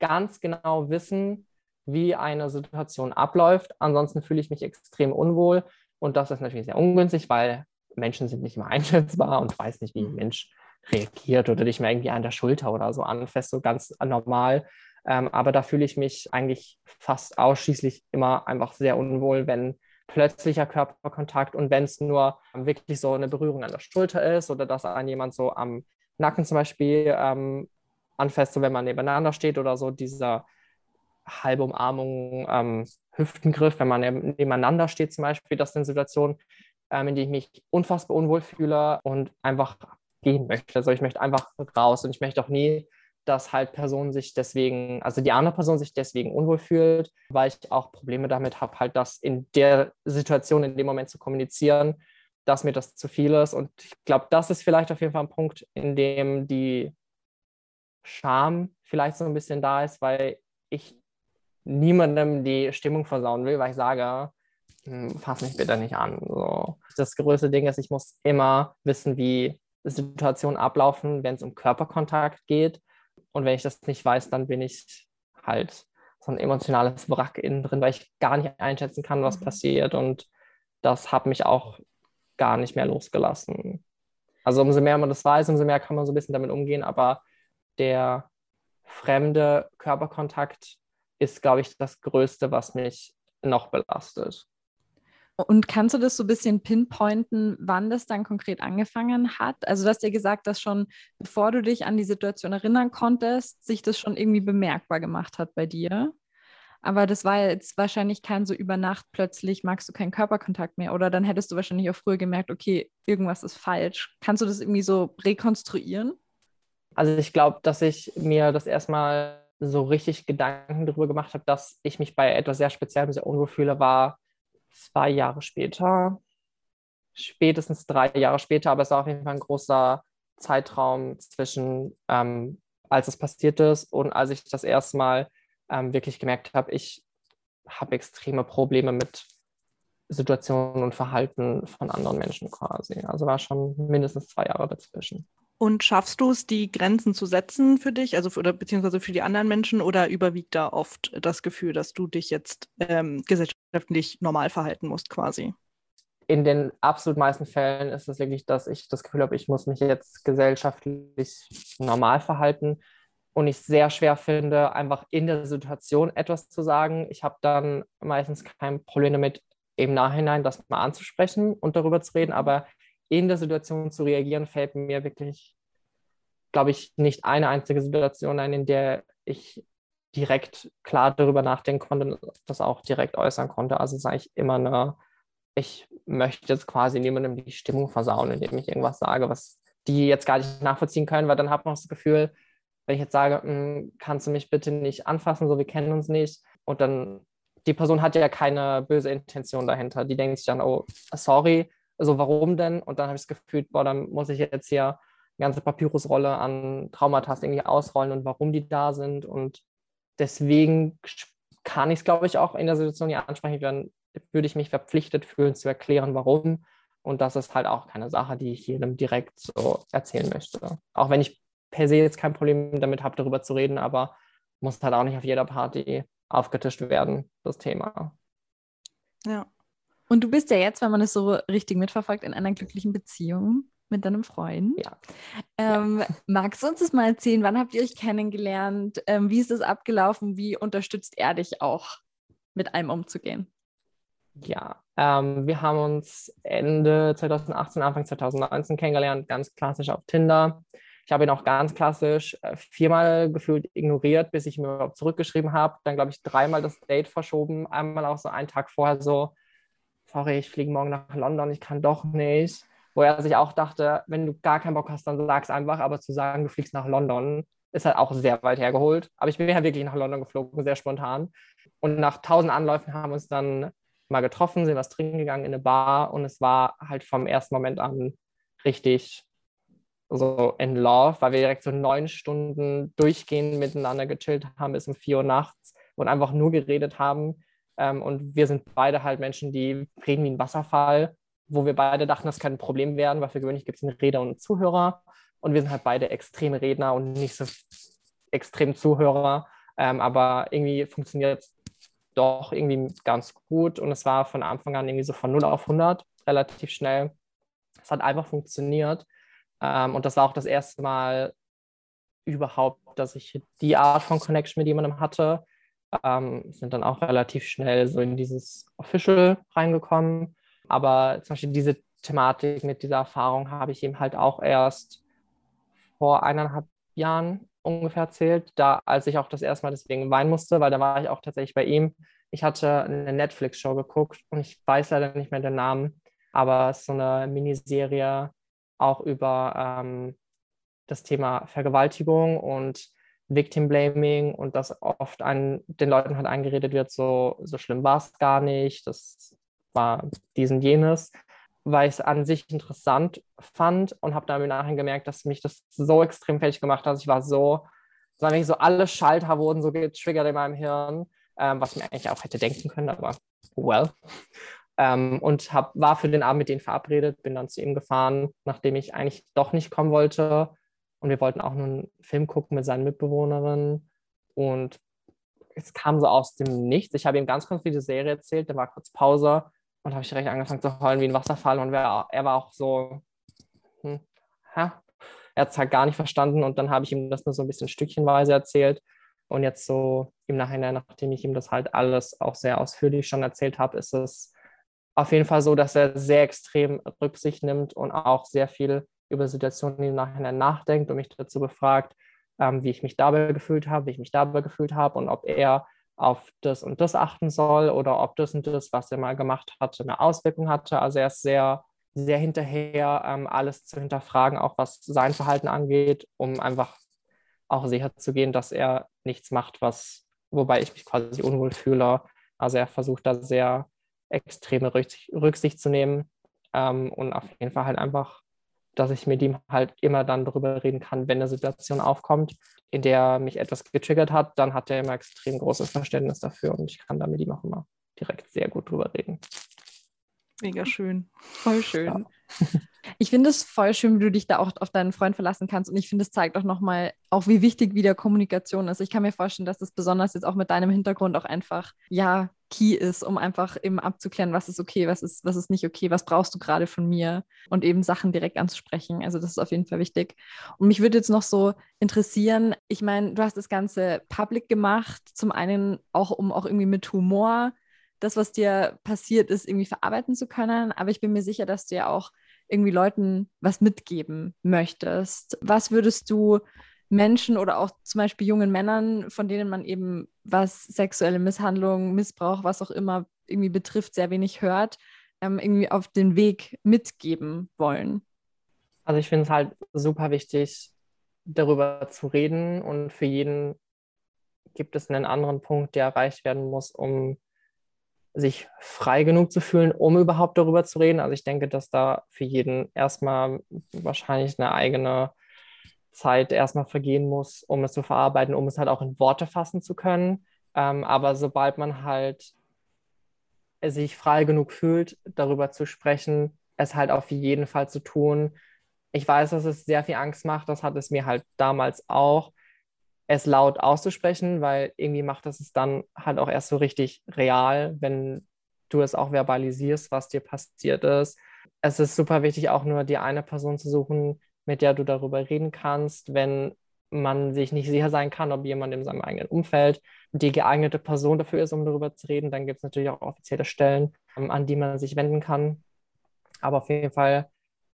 ganz genau wissen, wie eine Situation abläuft. Ansonsten fühle ich mich extrem unwohl. Und das ist natürlich sehr ungünstig, weil Menschen sind nicht immer einschätzbar und weiß nicht, wie ein mhm. Mensch reagiert oder dich mal irgendwie an der Schulter oder so anfasst, so ganz normal. Ähm, aber da fühle ich mich eigentlich fast ausschließlich immer einfach sehr unwohl, wenn plötzlicher Körperkontakt und wenn es nur wirklich so eine Berührung an der Schulter ist oder dass an jemand so am Nacken zum Beispiel ähm, anfasst, so wenn man nebeneinander steht oder so dieser halbe Umarmung, ähm, Hüftengriff, wenn man nebeneinander steht zum Beispiel, das sind Situationen, ähm, in denen ich mich unfassbar unwohl fühle und einfach gehen möchte. Also ich möchte einfach raus und ich möchte auch nie, dass halt Personen sich deswegen, also die andere Person sich deswegen unwohl fühlt, weil ich auch Probleme damit habe, halt das in der Situation, in dem Moment zu kommunizieren, dass mir das zu viel ist. Und ich glaube, das ist vielleicht auf jeden Fall ein Punkt, in dem die Scham vielleicht so ein bisschen da ist, weil ich niemandem die Stimmung versauen will, weil ich sage, fass mich bitte nicht an. So. Das größte Ding ist, ich muss immer wissen, wie Situationen ablaufen, wenn es um Körperkontakt geht. Und wenn ich das nicht weiß, dann bin ich halt so ein emotionales Wrack innen drin, weil ich gar nicht einschätzen kann, was mhm. passiert. Und das hat mich auch gar nicht mehr losgelassen. Also umso mehr man das weiß, umso mehr kann man so ein bisschen damit umgehen. Aber der fremde Körperkontakt ist, glaube ich, das Größte, was mich noch belastet. Und kannst du das so ein bisschen pinpointen, wann das dann konkret angefangen hat? Also du hast ja gesagt, dass schon bevor du dich an die Situation erinnern konntest, sich das schon irgendwie bemerkbar gemacht hat bei dir. Aber das war jetzt wahrscheinlich kein so über Nacht plötzlich magst du keinen Körperkontakt mehr oder dann hättest du wahrscheinlich auch früher gemerkt, okay, irgendwas ist falsch. Kannst du das irgendwie so rekonstruieren? Also ich glaube, dass ich mir das erstmal so richtig Gedanken darüber gemacht habe, dass ich mich bei etwas sehr Speziellem sehr unwohl fühle, war zwei Jahre später, spätestens drei Jahre später, aber es war auf jeden Fall ein großer Zeitraum zwischen ähm, als es passiert ist und als ich das erste Mal ähm, wirklich gemerkt habe, ich habe extreme Probleme mit Situationen und Verhalten von anderen Menschen quasi. Also war schon mindestens zwei Jahre dazwischen. Und schaffst du es, die Grenzen zu setzen für dich, also für, oder beziehungsweise für die anderen Menschen, oder überwiegt da oft das Gefühl, dass du dich jetzt ähm, gesellschaftlich normal verhalten musst, quasi? In den absolut meisten Fällen ist es wirklich, dass ich das Gefühl habe, ich muss mich jetzt gesellschaftlich normal verhalten und ich sehr schwer finde, einfach in der Situation etwas zu sagen. Ich habe dann meistens kein Problem damit, im Nachhinein das mal anzusprechen und darüber zu reden, aber in der Situation zu reagieren, fällt mir wirklich, glaube ich, nicht eine einzige Situation ein, in der ich direkt klar darüber nachdenken konnte und das auch direkt äußern konnte. Also sage ich immer eine, ich möchte jetzt quasi niemandem die Stimmung versauen, indem ich irgendwas sage, was die jetzt gar nicht nachvollziehen können, weil dann hat man das Gefühl, wenn ich jetzt sage, hm, kannst du mich bitte nicht anfassen, so wir kennen uns nicht, und dann die Person hat ja keine böse Intention dahinter. Die denkt sich dann, oh, sorry, also warum denn? Und dann habe ich das Gefühl, boah, dann muss ich jetzt hier eine ganze Papyrusrolle an Traumata irgendwie ausrollen und warum die da sind. Und deswegen kann ich es, glaube ich, auch in der Situation hier ansprechen. Dann würde ich mich verpflichtet fühlen, zu erklären, warum. Und das ist halt auch keine Sache, die ich jedem direkt so erzählen möchte. Auch wenn ich per se jetzt kein Problem damit habe, darüber zu reden, aber muss halt auch nicht auf jeder Party aufgetischt werden, das Thema. Ja. Und du bist ja jetzt, wenn man es so richtig mitverfolgt, in einer glücklichen Beziehung mit deinem Freund. Ja. Ähm, ja. Magst du uns das mal erzählen? Wann habt ihr euch kennengelernt? Ähm, wie ist es abgelaufen? Wie unterstützt er dich auch, mit allem umzugehen? Ja, ähm, wir haben uns Ende 2018, Anfang 2019 kennengelernt, ganz klassisch auf Tinder. Ich habe ihn auch ganz klassisch äh, viermal gefühlt ignoriert, bis ich mir überhaupt zurückgeschrieben habe. Dann, glaube ich, dreimal das Date verschoben. Einmal auch so einen Tag vorher so, sorry, ich fliege morgen nach London, ich kann doch nicht. Wo er sich auch dachte, wenn du gar keinen Bock hast, dann sag's einfach. Aber zu sagen, du fliegst nach London, ist halt auch sehr weit hergeholt. Aber ich bin ja wirklich nach London geflogen, sehr spontan. Und nach tausend Anläufen haben wir uns dann mal getroffen, sind was trinken gegangen in eine Bar und es war halt vom ersten Moment an richtig so in love, weil wir direkt so neun Stunden durchgehend miteinander gechillt haben bis um vier Uhr nachts und einfach nur geredet haben. Ähm, und wir sind beide halt Menschen, die reden wie ein Wasserfall, wo wir beide dachten, das könnte ein Problem werden, weil für gewöhnlich gibt es einen Redner und einen Zuhörer. Und wir sind halt beide extreme Redner und nicht so extrem Zuhörer. Ähm, aber irgendwie funktioniert es doch irgendwie ganz gut. Und es war von Anfang an irgendwie so von 0 auf 100 relativ schnell. Es hat einfach funktioniert. Ähm, und das war auch das erste Mal überhaupt, dass ich die Art von Connection mit jemandem hatte. Ähm, sind dann auch relativ schnell so in dieses Official reingekommen. Aber zum Beispiel diese Thematik mit dieser Erfahrung habe ich ihm halt auch erst vor eineinhalb Jahren ungefähr erzählt, da als ich auch das erste Mal deswegen weinen musste, weil da war ich auch tatsächlich bei ihm. Ich hatte eine Netflix-Show geguckt und ich weiß leider nicht mehr den Namen, aber es ist so eine Miniserie auch über ähm, das Thema Vergewaltigung und Victim Blaming und dass oft an den Leuten halt eingeredet wird, so, so schlimm war es gar nicht, das war dies und jenes, weil ich es an sich interessant fand und habe dann im Nachhinein gemerkt, dass mich das so extrem fertig gemacht hat. Also ich war so, sagen so alle Schalter wurden so getriggert in meinem Hirn, ähm, was ich mir eigentlich auch hätte denken können, aber well. Ähm, und hab, war für den Abend mit denen verabredet, bin dann zu ihm gefahren, nachdem ich eigentlich doch nicht kommen wollte. Und wir wollten auch nur einen Film gucken mit seinen Mitbewohnerinnen. Und es kam so aus dem Nichts. Ich habe ihm ganz kurz diese Serie erzählt, da war kurz Pause und habe ich direkt angefangen zu heulen wie ein Wasserfall. Und er, er war auch so, hm, hä? er hat es halt gar nicht verstanden. Und dann habe ich ihm das nur so ein bisschen stückchenweise erzählt. Und jetzt so im Nachhinein, nachdem ich ihm das halt alles auch sehr ausführlich schon erzählt habe, ist es auf jeden Fall so, dass er sehr extrem Rücksicht nimmt und auch sehr viel über Situationen im Nachhinein nachdenkt und mich dazu befragt, ähm, wie ich mich dabei gefühlt habe, wie ich mich dabei gefühlt habe und ob er auf das und das achten soll oder ob das und das, was er mal gemacht hatte, eine Auswirkung hatte. Also er ist sehr, sehr hinterher, ähm, alles zu hinterfragen, auch was sein Verhalten angeht, um einfach auch sicher zu gehen, dass er nichts macht, was, wobei ich mich quasi unwohl fühle. Also er versucht da sehr extreme Rücksicht, Rücksicht zu nehmen ähm, und auf jeden Fall halt einfach dass ich mit ihm halt immer dann darüber reden kann, wenn eine Situation aufkommt, in der mich etwas getriggert hat, dann hat er immer extrem großes Verständnis dafür und ich kann da mit ihm auch immer direkt sehr gut drüber reden. Mega schön. Voll schön. Ja. Ich finde es voll schön, wie du dich da auch auf deinen Freund verlassen kannst. Und ich finde, es zeigt auch nochmal, auch wie wichtig wieder Kommunikation ist. Ich kann mir vorstellen, dass das besonders jetzt auch mit deinem Hintergrund auch einfach, ja, key ist, um einfach eben abzuklären, was ist okay, was ist, was ist nicht okay, was brauchst du gerade von mir und eben Sachen direkt anzusprechen. Also das ist auf jeden Fall wichtig. Und mich würde jetzt noch so interessieren, ich meine, du hast das Ganze public gemacht, zum einen auch, um auch irgendwie mit Humor das, was dir passiert ist, irgendwie verarbeiten zu können. Aber ich bin mir sicher, dass du ja auch irgendwie Leuten was mitgeben möchtest. Was würdest du Menschen oder auch zum Beispiel jungen Männern, von denen man eben was sexuelle Misshandlung, Missbrauch, was auch immer irgendwie betrifft, sehr wenig hört, ähm, irgendwie auf den Weg mitgeben wollen? Also ich finde es halt super wichtig, darüber zu reden und für jeden gibt es einen anderen Punkt, der erreicht werden muss, um sich frei genug zu fühlen, um überhaupt darüber zu reden. Also ich denke, dass da für jeden erstmal wahrscheinlich eine eigene Zeit erstmal vergehen muss, um es zu verarbeiten, um es halt auch in Worte fassen zu können. Ähm, aber sobald man halt sich frei genug fühlt, darüber zu sprechen, es halt auf jeden Fall zu tun. Ich weiß, dass es sehr viel Angst macht, das hat es mir halt damals auch es laut auszusprechen, weil irgendwie macht das es dann halt auch erst so richtig real, wenn du es auch verbalisierst, was dir passiert ist. Es ist super wichtig, auch nur die eine Person zu suchen, mit der du darüber reden kannst, wenn man sich nicht sicher sein kann, ob jemand in seinem eigenen Umfeld die geeignete Person dafür ist, um darüber zu reden. Dann gibt es natürlich auch offizielle Stellen, ähm, an die man sich wenden kann. Aber auf jeden Fall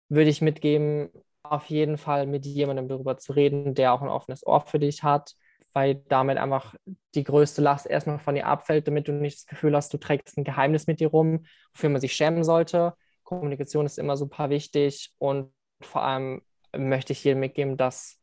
würde ich mitgeben, auf jeden Fall mit jemandem darüber zu reden, der auch ein offenes Ohr für dich hat, weil damit einfach die größte Last erstmal von dir abfällt, damit du nicht das Gefühl hast, du trägst ein Geheimnis mit dir rum, wofür man sich schämen sollte. Kommunikation ist immer super wichtig und vor allem möchte ich jedem mitgeben, dass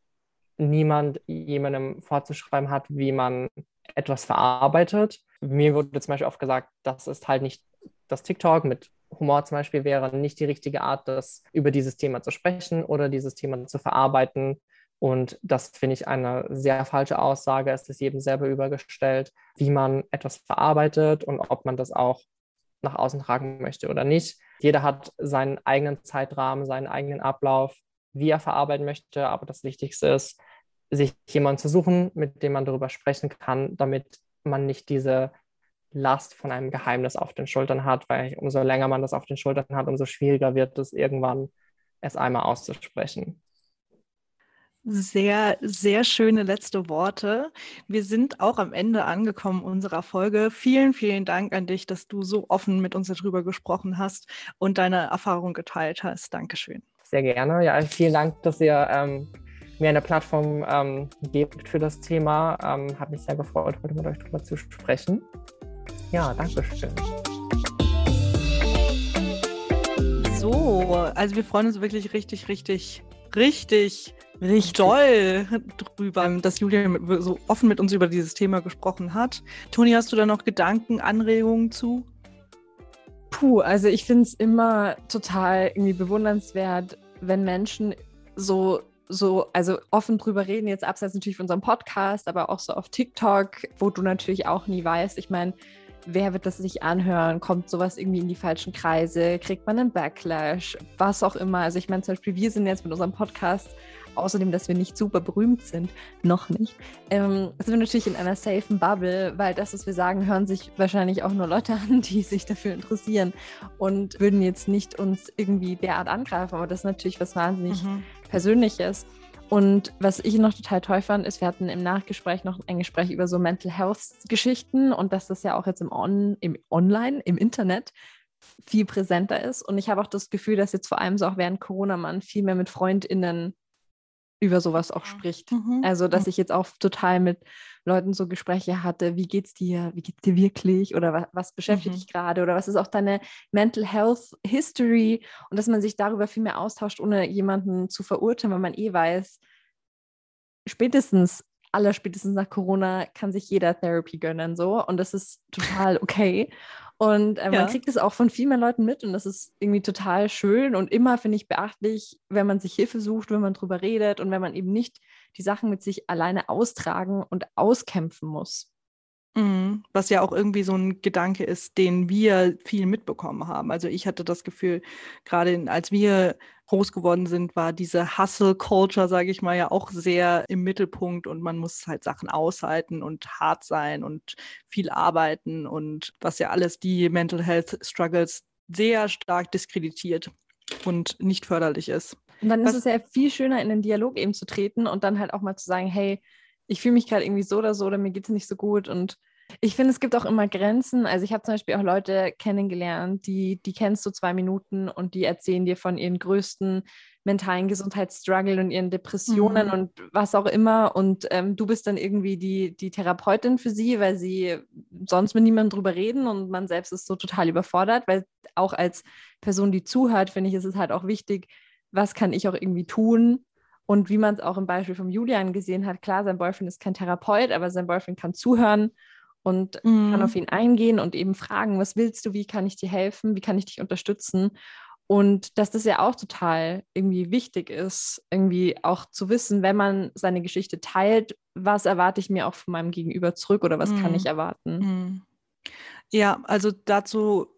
niemand jemandem vorzuschreiben hat, wie man etwas verarbeitet. Mir wurde zum Beispiel oft gesagt, das ist halt nicht das TikTok mit Humor zum Beispiel wäre nicht die richtige Art, das über dieses Thema zu sprechen oder dieses Thema zu verarbeiten. Und das finde ich eine sehr falsche Aussage. Es ist jedem selber übergestellt, wie man etwas verarbeitet und ob man das auch nach außen tragen möchte oder nicht. Jeder hat seinen eigenen Zeitrahmen, seinen eigenen Ablauf, wie er verarbeiten möchte. Aber das Wichtigste ist, sich jemanden zu suchen, mit dem man darüber sprechen kann, damit man nicht diese Last von einem Geheimnis auf den Schultern hat, weil umso länger man das auf den Schultern hat, umso schwieriger wird es irgendwann, es einmal auszusprechen. Sehr, sehr schöne letzte Worte. Wir sind auch am Ende angekommen unserer Folge. Vielen, vielen Dank an dich, dass du so offen mit uns darüber gesprochen hast und deine Erfahrung geteilt hast. Dankeschön. Sehr gerne. Ja, vielen Dank, dass ihr ähm, mir eine Plattform ähm, gebt für das Thema. Ähm, Hat mich sehr gefreut, heute mit euch darüber zu sprechen. Ja, danke schön. So, also wir freuen uns wirklich richtig, richtig, richtig, richtig doll drüber, dass Julia so offen mit uns über dieses Thema gesprochen hat. Toni, hast du da noch Gedanken, Anregungen zu? Puh, also ich finde es immer total irgendwie bewundernswert, wenn Menschen so so, also offen drüber reden, jetzt abseits natürlich von unserem Podcast, aber auch so auf TikTok, wo du natürlich auch nie weißt. Ich meine, wer wird das sich anhören? Kommt sowas irgendwie in die falschen Kreise? Kriegt man einen Backlash? Was auch immer. Also ich meine zum Beispiel, wir sind jetzt mit unserem Podcast, außerdem, dass wir nicht super berühmt sind, noch nicht, ähm, sind wir natürlich in einer safen Bubble, weil das, was wir sagen, hören sich wahrscheinlich auch nur Leute an, die sich dafür interessieren und würden jetzt nicht uns irgendwie derart angreifen. Aber das ist natürlich was wahnsinnig mhm. Persönliches. Und was ich noch total toll fand, ist, wir hatten im Nachgespräch noch ein Gespräch über so Mental Health Geschichten und dass das ja auch jetzt im, On im Online, im Internet viel präsenter ist. Und ich habe auch das Gefühl, dass jetzt vor allem so auch während Corona man viel mehr mit FreundInnen über sowas auch spricht. Mhm. Also, dass ich jetzt auch total mit Leuten so Gespräche hatte, wie geht's dir, wie geht's dir wirklich oder was, was beschäftigt mhm. dich gerade oder was ist auch deine Mental Health History und dass man sich darüber viel mehr austauscht, ohne jemanden zu verurteilen, weil man eh weiß, spätestens, aller spätestens nach Corona kann sich jeder Therapy gönnen so und das ist total okay. Und äh, Ja. man kriegt es auch von viel mehr Leuten mit und das ist irgendwie total schön und immer finde ich beachtlich, wenn man sich Hilfe sucht, wenn man drüber redet und wenn man eben nicht die Sachen mit sich alleine austragen und auskämpfen muss. Mhm. Was ja auch irgendwie so ein Gedanke ist, den wir viel mitbekommen haben. Also ich hatte das Gefühl, gerade als wir groß geworden sind, war diese Hustle-Culture, sage ich mal, ja auch sehr im Mittelpunkt und man muss halt Sachen aushalten und hart sein und viel arbeiten und was ja alles die Mental Health Struggles sehr stark diskreditiert und nicht förderlich ist. Und dann Was- ist es ja viel schöner, in den Dialog eben zu treten und dann halt auch mal zu sagen, hey, ich fühle mich gerade irgendwie so oder so oder mir geht es nicht so gut. Und ich finde, es gibt auch immer Grenzen. Also ich habe zum Beispiel auch Leute kennengelernt, die, die kennst du zwei Minuten und die erzählen dir von ihren größten mentalen Gesundheitsstruggle und ihren Depressionen Mhm. und was auch immer. Und ähm, du bist dann irgendwie die, die Therapeutin für sie, weil sie sonst mit niemandem drüber reden und man selbst ist so total überfordert, weil auch als Person, die zuhört, finde ich, ist es halt auch wichtig, was kann ich auch irgendwie tun? Und wie man es auch im Beispiel vom Julian gesehen hat, klar, sein Boyfriend ist kein Therapeut, aber sein Boyfriend kann zuhören und kann Mhm. auf ihn eingehen und eben fragen, was willst du, wie kann ich dir helfen, wie kann ich dich unterstützen? Und dass das ja auch total irgendwie wichtig ist, irgendwie auch zu wissen, wenn man seine Geschichte teilt, was erwarte ich mir auch von meinem Gegenüber zurück oder was kann Mhm. ich erwarten? Mhm. Ja, also dazu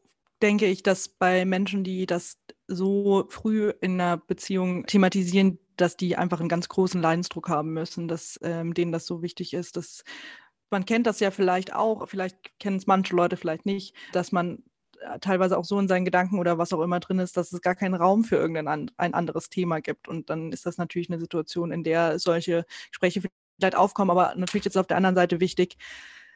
denke ich, dass bei Menschen, die das so früh in einer Beziehung thematisieren, dass die einfach einen ganz großen Leidensdruck haben müssen, dass ähm, denen das so wichtig ist. Dass, man kennt das ja vielleicht auch, vielleicht kennen es manche Leute vielleicht nicht, dass man äh, teilweise auch so in seinen Gedanken oder was auch immer drin ist, dass es gar keinen Raum für irgendein ein anderes Thema gibt. Und dann ist das natürlich eine Situation, in der solche Gespräche vielleicht aufkommen, aber natürlich es auf der anderen Seite wichtig,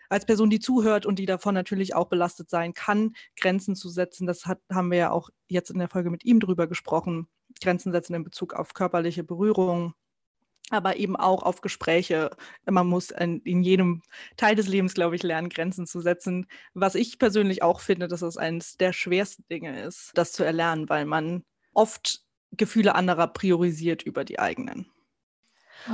als Person, die zuhört und die davon natürlich auch belastet sein kann, Grenzen zu setzen. Das hat, haben wir ja auch jetzt in der Folge mit ihm drüber gesprochen. Grenzen setzen in Bezug auf körperliche Berührung, aber eben auch auf Gespräche. Man muss in, in jedem Teil des Lebens, glaube ich, lernen, Grenzen zu setzen. Was ich persönlich auch finde, dass es eines der schwersten Dinge ist, das zu erlernen, weil man oft Gefühle anderer priorisiert über die eigenen.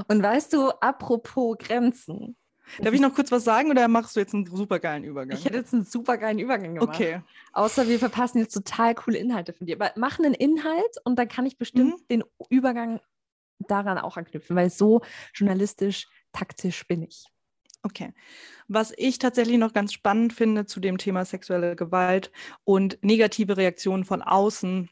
Und weißt du, apropos Grenzen, Darf ich noch kurz was sagen oder machst du jetzt einen supergeilen Übergang? ich hätte jetzt einen super geilen Übergang gemacht. okay. Außer wir verpassen jetzt total coole Inhalte von dir. Aber mach einen Inhalt und dann kann ich bestimmt Mhm. den Übergang daran auch anknüpfen, weil so journalistisch, taktisch bin ich. Okay. Was ich tatsächlich noch ganz spannend finde zu dem Thema sexuelle Gewalt und negative Reaktionen von außen,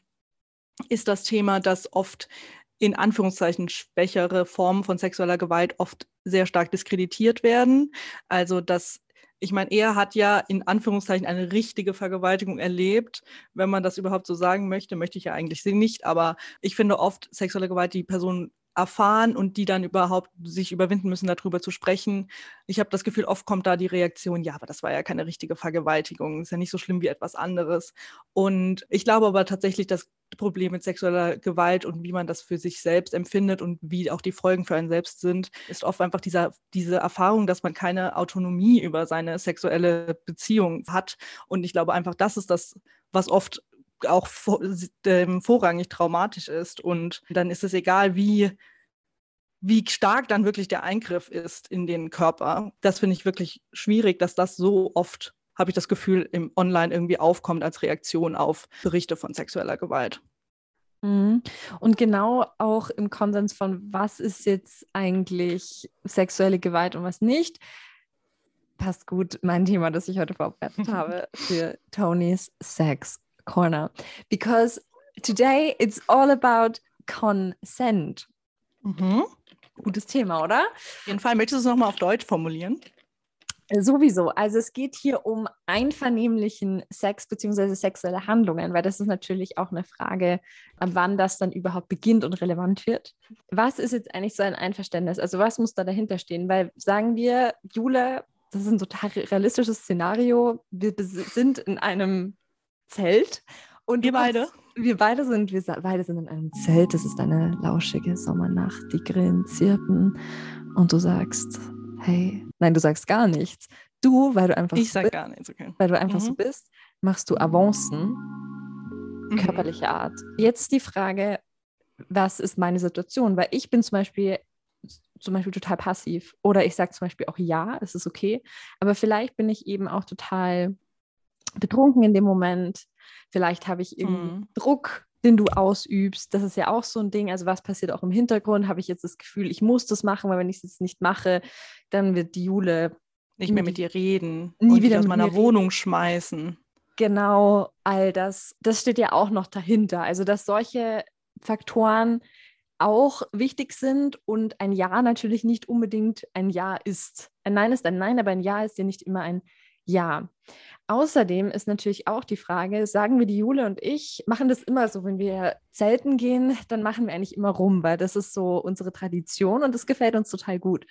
ist das Thema, dass oft in Anführungszeichen schwächere Formen von sexueller Gewalt oft sehr stark diskreditiert werden. Also dass ich meine, er hat ja in Anführungszeichen eine richtige Vergewaltigung erlebt. Wenn man das überhaupt so sagen möchte, möchte ich ja eigentlich sie nicht. Aber ich finde oft sexuelle Gewalt, die Personen erfahren und die dann überhaupt sich überwinden müssen, darüber zu sprechen. Ich habe das Gefühl, oft kommt da die Reaktion, ja, aber das war ja keine richtige Vergewaltigung, ist ja nicht so schlimm wie etwas anderes. Und ich glaube aber tatsächlich, das Problem mit sexueller Gewalt und wie man das für sich selbst empfindet und wie auch die Folgen für einen selbst sind, ist oft einfach dieser, diese Erfahrung, dass man keine Autonomie über seine sexuelle Beziehung hat. Und ich glaube einfach, das ist das, was oft auch vor, ähm, vorrangig traumatisch ist. Und dann ist es egal, wie, wie stark dann wirklich der Eingriff ist in den Körper. Das finde ich wirklich schwierig, dass das so oft, habe ich das Gefühl, im Online irgendwie aufkommt als Reaktion auf Berichte von sexueller Gewalt. Mhm. Und genau auch im Konsens von, was ist jetzt eigentlich sexuelle Gewalt und was nicht, passt gut mein Thema, das ich heute vorbereitet habe für Tonys Sex Corner. Because today it's all about consent. Mhm. Gutes Thema, oder? Auf jeden Fall. Möchtest du es nochmal auf Deutsch formulieren? Sowieso. Also es geht hier um einvernehmlichen Sex bzw. sexuelle Handlungen, weil das ist natürlich auch eine Frage, wann das dann überhaupt beginnt und relevant wird. Was ist jetzt eigentlich so ein Einverständnis? Also was muss da dahinter stehen? Weil sagen wir, Jule, das ist ein total realistisches Szenario. Wir sind in einem Zelt und Wir beide? Wir beide sind, wir beide sind in einem Zelt. Es ist eine lauschige Sommernacht. Die Grillen zirpen und du sagst, hey, nein, du sagst gar nichts. Du, weil du einfach Ich so sage bist, gar nichts, okay. weil du einfach so Mhm. bist, machst du Avancen Mhm. körperlicher Art. Jetzt die Frage, was ist meine Situation? Weil ich bin zum Beispiel zum Beispiel total passiv oder ich sage zum Beispiel auch ja, es ist okay, aber vielleicht bin ich eben auch total betrunken in dem Moment. Vielleicht habe ich irgendwie mhm. Druck, den du ausübst. Das ist ja auch so ein Ding. Also was passiert auch im Hintergrund? Habe ich jetzt das Gefühl, ich muss das machen, weil wenn ich es jetzt nicht mache, dann wird die Jule nicht mehr mit dir reden, nie wieder aus meiner Wohnung reden. schmeißen. Genau, all das, das steht ja auch noch dahinter. Also dass solche Faktoren auch wichtig sind und ein Ja natürlich nicht unbedingt ein Ja ist. Ein Nein ist ein Nein, aber ein Ja ist ja nicht immer ein Ja. Außerdem ist natürlich auch die Frage, sagen wir die Jule und ich, machen das immer so, wenn wir zelten gehen, dann machen wir eigentlich immer rum, weil das ist so unsere Tradition und das gefällt uns total gut.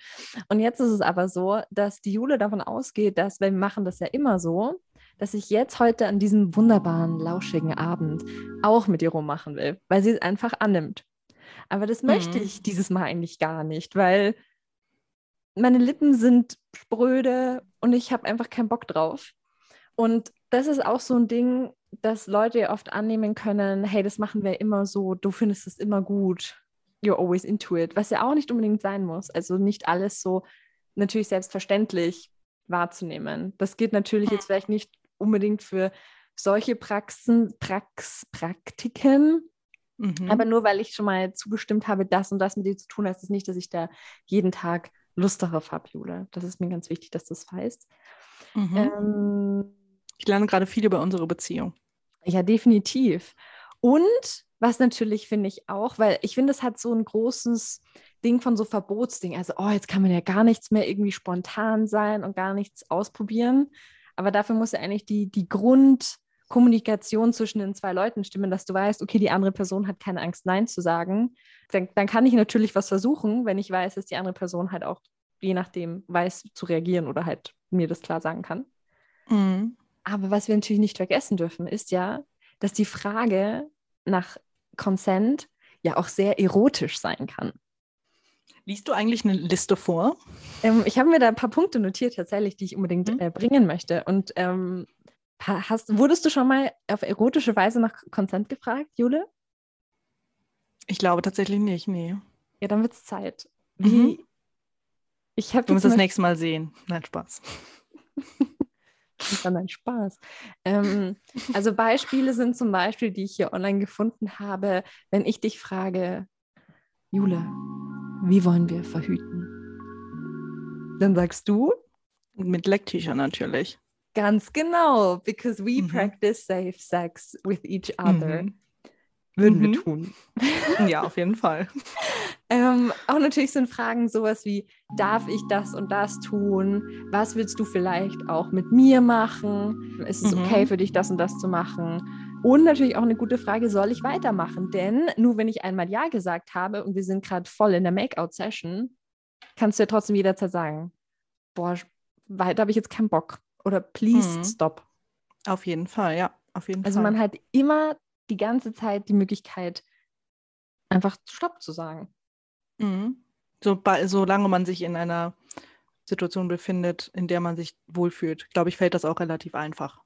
Und jetzt ist es aber so, dass die Jule davon ausgeht, dass, weil wir machen das ja immer so, dass ich jetzt heute an diesem wunderbaren, lauschigen Abend auch mit ihr rummachen will, weil sie es einfach annimmt. Aber das mhm. möchte ich dieses Mal eigentlich gar nicht, weil meine Lippen sind spröde und ich habe einfach keinen Bock drauf. Und das ist auch so ein Ding, dass Leute oft annehmen können, hey, das machen wir immer so, du findest es immer gut, you're always into it, was ja auch nicht unbedingt sein muss. Also nicht alles so natürlich selbstverständlich wahrzunehmen. Das geht natürlich jetzt vielleicht nicht unbedingt für solche Praxen, Prax, Praktiken, mhm. aber nur weil ich schon mal zugestimmt habe, das und das mit dir zu tun, heißt es das nicht, dass ich da jeden Tag Lust darauf habe, Jule. Das ist mir ganz wichtig, dass du das weißt. Mhm. Ähm, ich lerne gerade viel über unsere Beziehung. Ja, definitiv. Und was natürlich finde ich auch, weil ich finde, es hat so ein großes Ding von so Verbotsding. Also, oh, jetzt kann man ja gar nichts mehr irgendwie spontan sein und gar nichts ausprobieren. Aber dafür muss ja eigentlich die, die Grundkommunikation zwischen den zwei Leuten stimmen, dass du weißt, okay, die andere Person hat keine Angst, Nein zu sagen. Dann, dann kann ich natürlich was versuchen, wenn ich weiß, dass die andere Person halt auch je nachdem weiß zu reagieren oder halt mir das klar sagen kann. Mhm. Aber was wir natürlich nicht vergessen dürfen, ist ja, dass die Frage nach Consent ja auch sehr erotisch sein kann. Liest du eigentlich eine Liste vor? Ähm, ich habe mir da ein paar Punkte notiert, tatsächlich, die ich unbedingt mhm. äh, bringen möchte. Und ähm, hast, wurdest du schon mal auf erotische Weise nach Consent gefragt, Jule? Ich glaube tatsächlich nicht, nee. Ja, dann wird es Zeit. Wie? Mhm. Ich du musst das nächste Mal sehen. Nein, Spaß. Das ist dann ein Spaß. Ähm, also Beispiele sind zum Beispiel, die ich hier online gefunden habe, wenn ich dich frage, Jule, wie wollen wir verhüten? Dann sagst du? Mit Lecktüchern natürlich. Ganz genau, because we mhm. practice safe sex with each other. Mhm. Würden mhm. wir tun. Ja, auf jeden Fall. ähm, auch natürlich sind Fragen sowas wie, darf ich das und das tun? Was willst du vielleicht auch mit mir machen? Ist es mhm. okay für dich, das und das zu machen? Und natürlich auch eine gute Frage, soll ich weitermachen? Denn nur wenn ich einmal Ja gesagt habe und wir sind gerade voll in der Make-out-Session, kannst du ja trotzdem jederzeit sagen, boah, weiter habe ich jetzt keinen Bock. Oder please mhm. stop. Auf jeden Fall, ja. Auf jeden also Fall. man hat immer die ganze Zeit die Möglichkeit, einfach Stopp zu sagen. Mhm. So, solange man sich in einer Situation befindet, in der man sich wohlfühlt, glaube ich, fällt das auch relativ einfach.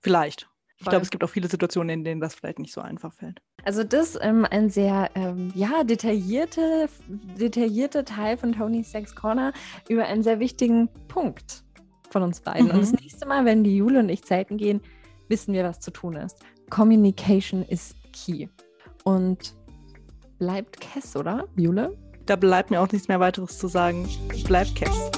Vielleicht. Ich glaube, es gibt auch viele Situationen, in denen das vielleicht nicht so einfach fällt. Also das ist ähm, ein sehr ähm, ja, detaillierte, detaillierter Teil von Tony's Sex Corner über einen sehr wichtigen Punkt von uns beiden. Mhm. Und das nächste Mal, wenn die Jule und ich zelten gehen, wissen wir, was zu tun ist. Communication is key. Und bleibt Kess, oder, Jule? Da bleibt mir auch nichts mehr weiteres zu sagen. Bleibt Kess.